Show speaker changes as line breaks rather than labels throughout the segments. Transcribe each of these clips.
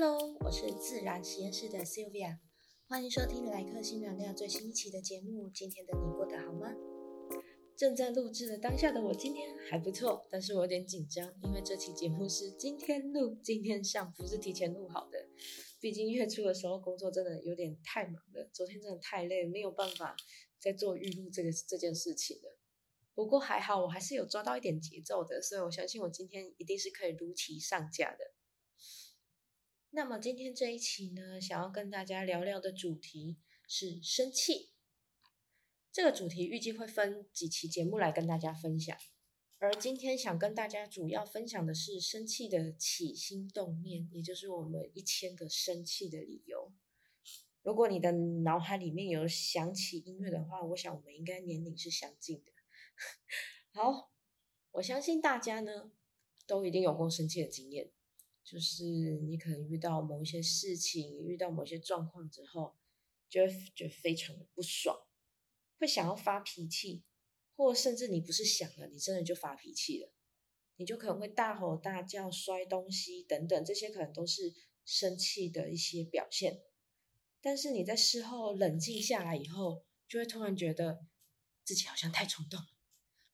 Hello，我是自然实验室的 Sylvia，欢迎收听莱克新能量最新一期的节目。今天的你过得好吗？正在录制的当下的我今天还不错，但是我有点紧张，因为这期节目是今天录、今天上，不是提前录好的。毕竟月初的时候工作真的有点太忙了，昨天真的太累，没有办法再做预录这个这件事情了。不过还好，我还是有抓到一点节奏的，所以我相信我今天一定是可以如期上架的。那么今天这一期呢，想要跟大家聊聊的主题是生气。这个主题预计会分几期节目来跟大家分享，而今天想跟大家主要分享的是生气的起心动念，也就是我们一千个生气的理由。如果你的脑海里面有响起音乐的话，我想我们应该年龄是相近的。好，我相信大家呢都一定有过生气的经验。就是你可能遇到某一些事情，遇到某些状况之后，就会觉得非常的不爽，会想要发脾气，或甚至你不是想了，你真的就发脾气了，你就可能会大吼大叫、摔东西等等，这些可能都是生气的一些表现。但是你在事后冷静下来以后，就会突然觉得自己好像太冲动了。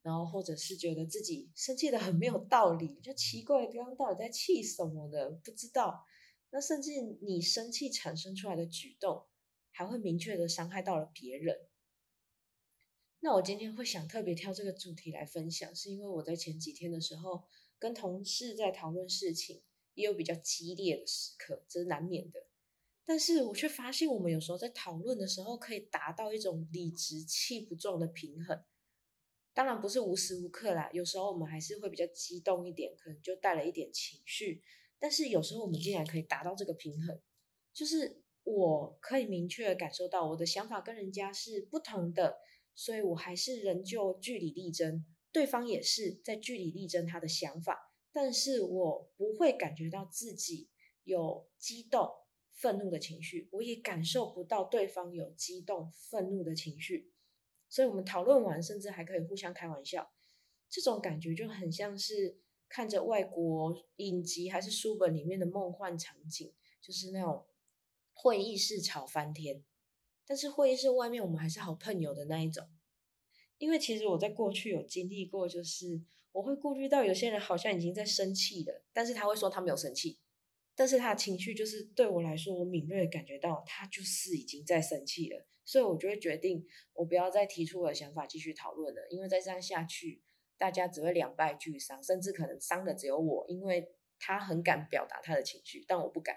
然后，或者是觉得自己生气的很没有道理，就奇怪，刚刚到底在气什么的，不知道。那甚至你生气产生出来的举动，还会明确的伤害到了别人。那我今天会想特别挑这个主题来分享，是因为我在前几天的时候跟同事在讨论事情，也有比较激烈的时刻，这是难免的。但是我却发现，我们有时候在讨论的时候，可以达到一种理直气不壮的平衡。当然不是无时无刻啦，有时候我们还是会比较激动一点，可能就带了一点情绪。但是有时候我们竟然可以达到这个平衡，就是我可以明确的感受到我的想法跟人家是不同的，所以我还是仍旧据理力争，对方也是在据理力争他的想法，但是我不会感觉到自己有激动、愤怒的情绪，我也感受不到对方有激动、愤怒的情绪。所以我们讨论完，甚至还可以互相开玩笑，这种感觉就很像是看着外国影集还是书本里面的梦幻场景，就是那种会议室吵翻天，但是会议室外面我们还是好朋友的那一种。因为其实我在过去有经历过，就是我会顾虑到有些人好像已经在生气了，但是他会说他没有生气。但是他的情绪就是对我来说，我敏锐的感觉到他就是已经在生气了，所以我就会决定我不要再提出我的想法继续讨论了，因为再这样下去，大家只会两败俱伤，甚至可能伤的只有我，因为他很敢表达他的情绪，但我不敢。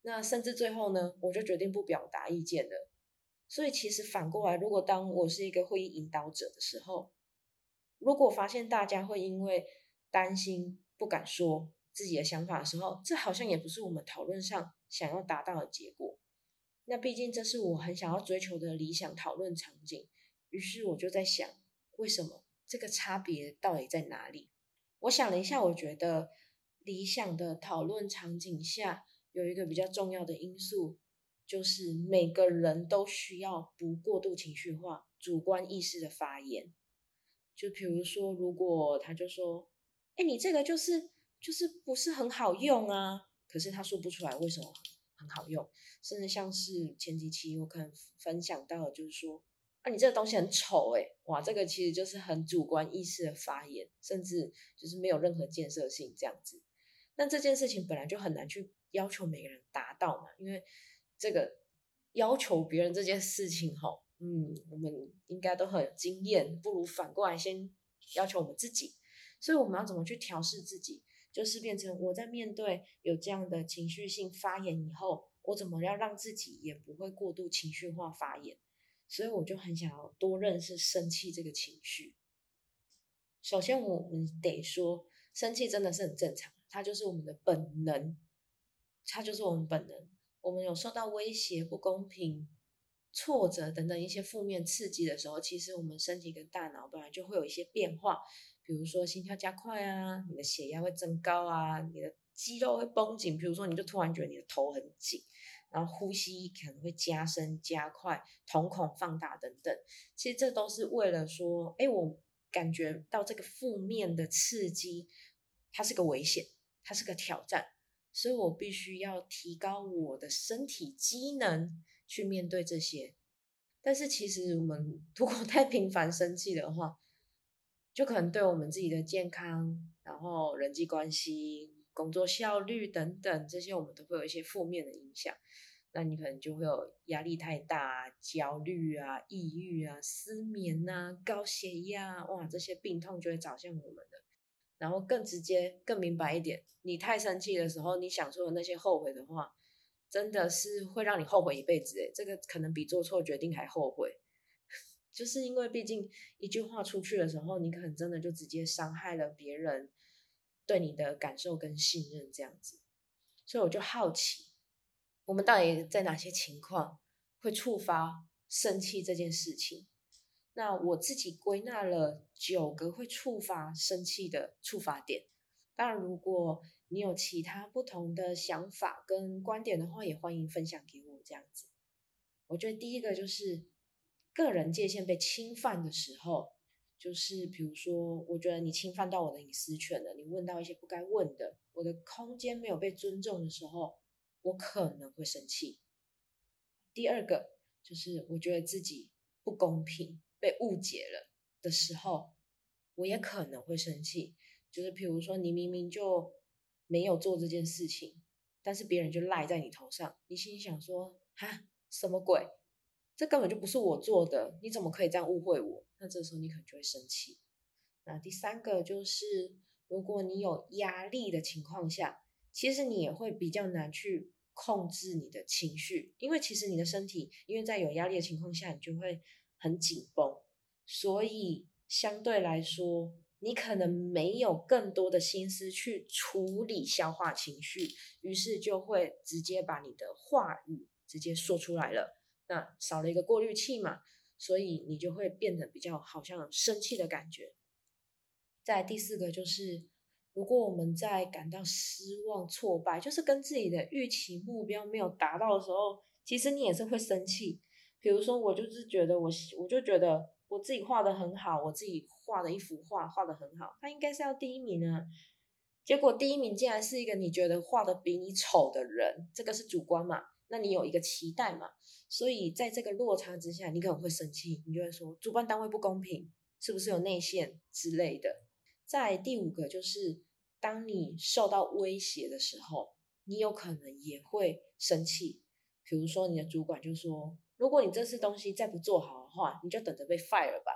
那甚至最后呢，我就决定不表达意见了。所以其实反过来，如果当我是一个会议引导者的时候，如果发现大家会因为担心不敢说。自己的想法的时候，这好像也不是我们讨论上想要达到的结果。那毕竟这是我很想要追求的理想讨论场景。于是我就在想，为什么这个差别到底在哪里？我想了一下，我觉得理想的讨论场景下有一个比较重要的因素，就是每个人都需要不过度情绪化、主观意识的发言。就比如说，如果他就说：“哎，你这个就是。”就是不是很好用啊，可是他说不出来为什么很好用，甚至像是前几期我可能分享到的，就是说啊你这个东西很丑诶哇这个其实就是很主观意识的发言，甚至就是没有任何建设性这样子。那这件事情本来就很难去要求每个人达到嘛，因为这个要求别人这件事情吼，嗯，我们应该都很有经验，不如反过来先要求我们自己，所以我们要怎么去调试自己？就是变成我在面对有这样的情绪性发言以后，我怎么样让自己也不会过度情绪化发言？所以我就很想要多认识生气这个情绪。首先，我们得说，生气真的是很正常，它就是我们的本能，它就是我们本能。我们有受到威胁、不公平、挫折等等一些负面刺激的时候，其实我们身体跟大脑本来就会有一些变化。比如说心跳加快啊，你的血压会增高啊，你的肌肉会绷紧。比如说，你就突然觉得你的头很紧，然后呼吸可能会加深加快，瞳孔放大等等。其实这都是为了说，哎，我感觉到这个负面的刺激，它是个危险，它是个挑战，所以我必须要提高我的身体机能去面对这些。但是其实我们如果太频繁生气的话，就可能对我们自己的健康，然后人际关系、工作效率等等这些，我们都会有一些负面的影响。那你可能就会有压力太大、焦虑啊、抑郁啊、失眠啊、高血压，哇，这些病痛就会找向我们的。然后更直接、更明白一点，你太生气的时候，你想说的那些后悔的话，真的是会让你后悔一辈子。诶这个可能比做错决定还后悔。就是因为毕竟一句话出去的时候，你可能真的就直接伤害了别人对你的感受跟信任这样子，所以我就好奇，我们到底在哪些情况会触发生气这件事情？那我自己归纳了九个会触发生气的触发点。当然，如果你有其他不同的想法跟观点的话，也欢迎分享给我这样子。我觉得第一个就是。个人界限被侵犯的时候，就是比如说，我觉得你侵犯到我的隐私权了，你问到一些不该问的，我的空间没有被尊重的时候，我可能会生气。第二个就是我觉得自己不公平、被误解了的时候，我也可能会生气。就是比如说，你明明就没有做这件事情，但是别人就赖在你头上，你心想说：哈，什么鬼？这根本就不是我做的，你怎么可以这样误会我？那这时候你可能就会生气。那第三个就是，如果你有压力的情况下，其实你也会比较难去控制你的情绪，因为其实你的身体，因为在有压力的情况下，你就会很紧绷，所以相对来说，你可能没有更多的心思去处理消化情绪，于是就会直接把你的话语直接说出来了。那少了一个过滤器嘛，所以你就会变得比较好像生气的感觉。在第四个就是，如果我们在感到失望、挫败，就是跟自己的预期目标没有达到的时候，其实你也是会生气。比如说，我就是觉得我，我就觉得我自己画的很好，我自己画的一幅画画的很好，他应该是要第一名啊。结果第一名竟然是一个你觉得画的比你丑的人，这个是主观嘛？那你有一个期待嘛？所以在这个落差之下，你可能会生气，你就会说主办单位不公平，是不是有内线之类的？在第五个就是，当你受到威胁的时候，你有可能也会生气。比如说你的主管就说，如果你这次东西再不做好的话，你就等着被 fire 吧。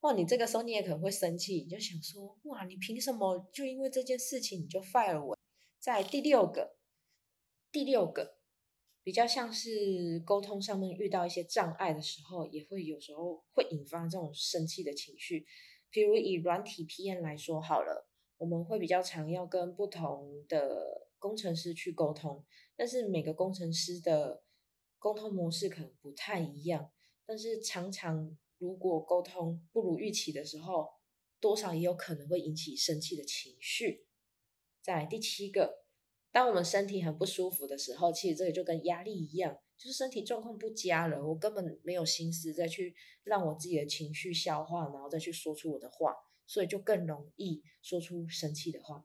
哇，你这个时候你也可能会生气，你就想说，哇，你凭什么就因为这件事情你就 fire 我？在第六个，第六个。比较像是沟通上面遇到一些障碍的时候，也会有时候会引发这种生气的情绪。比如以软体 PM 来说好了，我们会比较常要跟不同的工程师去沟通，但是每个工程师的沟通模式可能不太一样。但是常常如果沟通不如预期的时候，多少也有可能会引起生气的情绪。在第七个。当我们身体很不舒服的时候，其实这个就跟压力一样，就是身体状况不佳了，我根本没有心思再去让我自己的情绪消化，然后再去说出我的话，所以就更容易说出生气的话。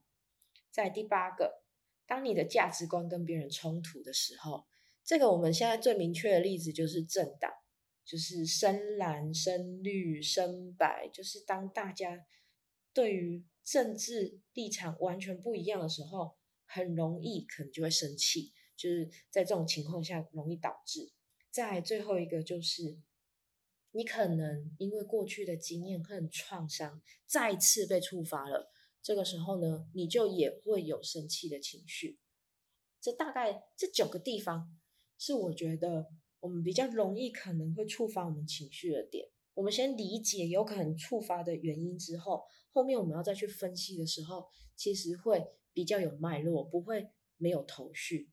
在第八个，当你的价值观跟别人冲突的时候，这个我们现在最明确的例子就是政党，就是深蓝、深绿、深白，就是当大家对于政治立场完全不一样的时候。很容易可能就会生气，就是在这种情况下容易导致。再最后一个就是，你可能因为过去的经验很创伤，再次被触发了，这个时候呢，你就也会有生气的情绪。这大概这九个地方是我觉得我们比较容易可能会触发我们情绪的点。我们先理解有可能触发的原因之后，后面我们要再去分析的时候，其实会。比较有脉络，不会没有头绪，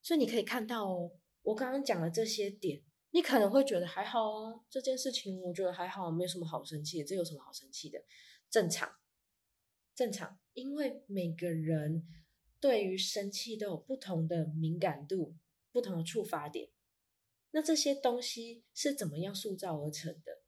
所以你可以看到哦，我刚刚讲的这些点，你可能会觉得还好啊，这件事情我觉得还好，没有什么好生气，这有什么好生气的？正常，正常，因为每个人对于生气都有不同的敏感度，不同的触发点，那这些东西是怎么样塑造而成的？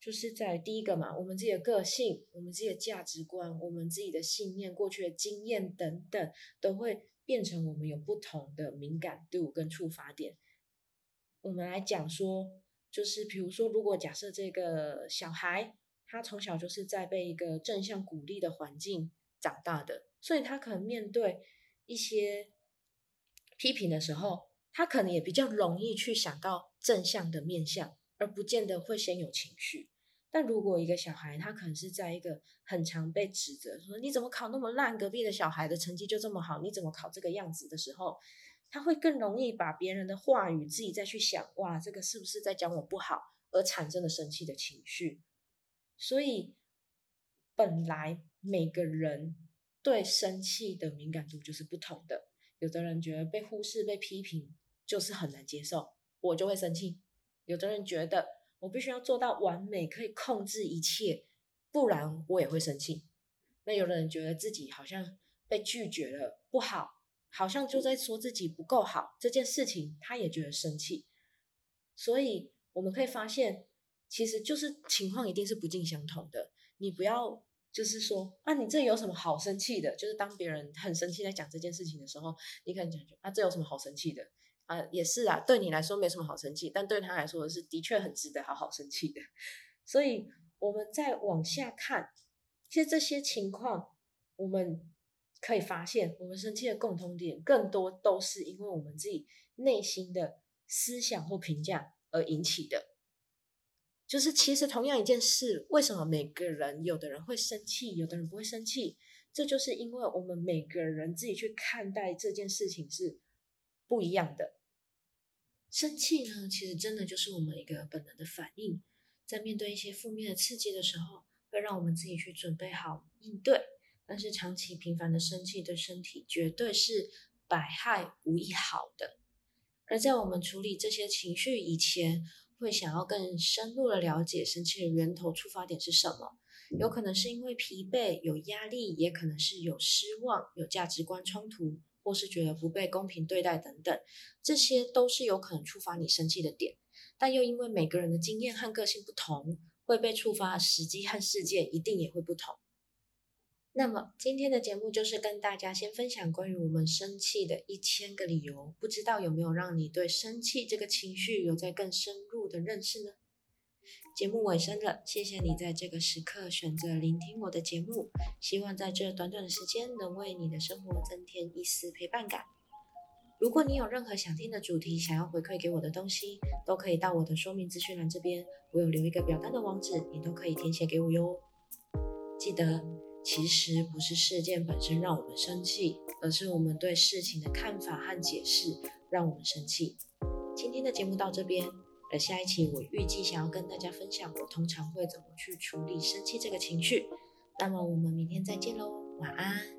就是在第一个嘛，我们自己的个性、我们自己的价值观、我们自己的信念、过去的经验等等，都会变成我们有不同的敏感度跟触发点。我们来讲说，就是比如说，如果假设这个小孩他从小就是在被一个正向鼓励的环境长大的，所以他可能面对一些批评的时候，他可能也比较容易去想到正向的面向，而不见得会先有情绪。但如果一个小孩他可能是在一个很常被指责说你怎么考那么烂，隔壁的小孩的成绩就这么好，你怎么考这个样子的时候，他会更容易把别人的话语自己再去想，哇，这个是不是在讲我不好，而产生了生气的情绪。所以本来每个人对生气的敏感度就是不同的，有的人觉得被忽视、被批评就是很难接受，我就会生气；有的人觉得。我必须要做到完美，可以控制一切，不然我也会生气。那有的人觉得自己好像被拒绝了，不好，好像就在说自己不够好这件事情，他也觉得生气。所以我们可以发现，其实就是情况一定是不尽相同的。你不要就是说啊，你这有什么好生气的？就是当别人很生气在讲这件事情的时候，你可能讲啊，这有什么好生气的？啊，也是啊，对你来说没什么好生气，但对他来说是的确很值得好好生气的。所以，我们再往下看，其实这些情况，我们可以发现，我们生气的共同点，更多都是因为我们自己内心的思想或评价而引起的。就是其实同样一件事，为什么每个人有的人会生气，有的人不会生气？这就是因为我们每个人自己去看待这件事情是不一样的。生气呢，其实真的就是我们一个本能的反应，在面对一些负面的刺激的时候，会让我们自己去准备好应对。但是长期频繁的生气对身体绝对是百害无一好的。而在我们处理这些情绪以前，会想要更深入的了解生气的源头、出发点是什么。有可能是因为疲惫、有压力，也可能是有失望、有价值观冲突。或是觉得不被公平对待等等，这些都是有可能触发你生气的点，但又因为每个人的经验和个性不同，会被触发的时机和事件一定也会不同。那么今天的节目就是跟大家先分享关于我们生气的一千个理由，不知道有没有让你对生气这个情绪有在更深入的认识呢？节目尾声了，谢谢你在这个时刻选择聆听我的节目。希望在这短短的时间能为你的生活增添一丝陪伴感。如果你有任何想听的主题，想要回馈给我的东西，都可以到我的说明资讯栏这边，我有留一个表单的网址，你都可以填写给我哟。记得，其实不是事件本身让我们生气，而是我们对事情的看法和解释让我们生气。今天的节目到这边。而下一期我预计想要跟大家分享我通常会怎么去处理生气这个情绪，那么我们明天再见喽，晚安。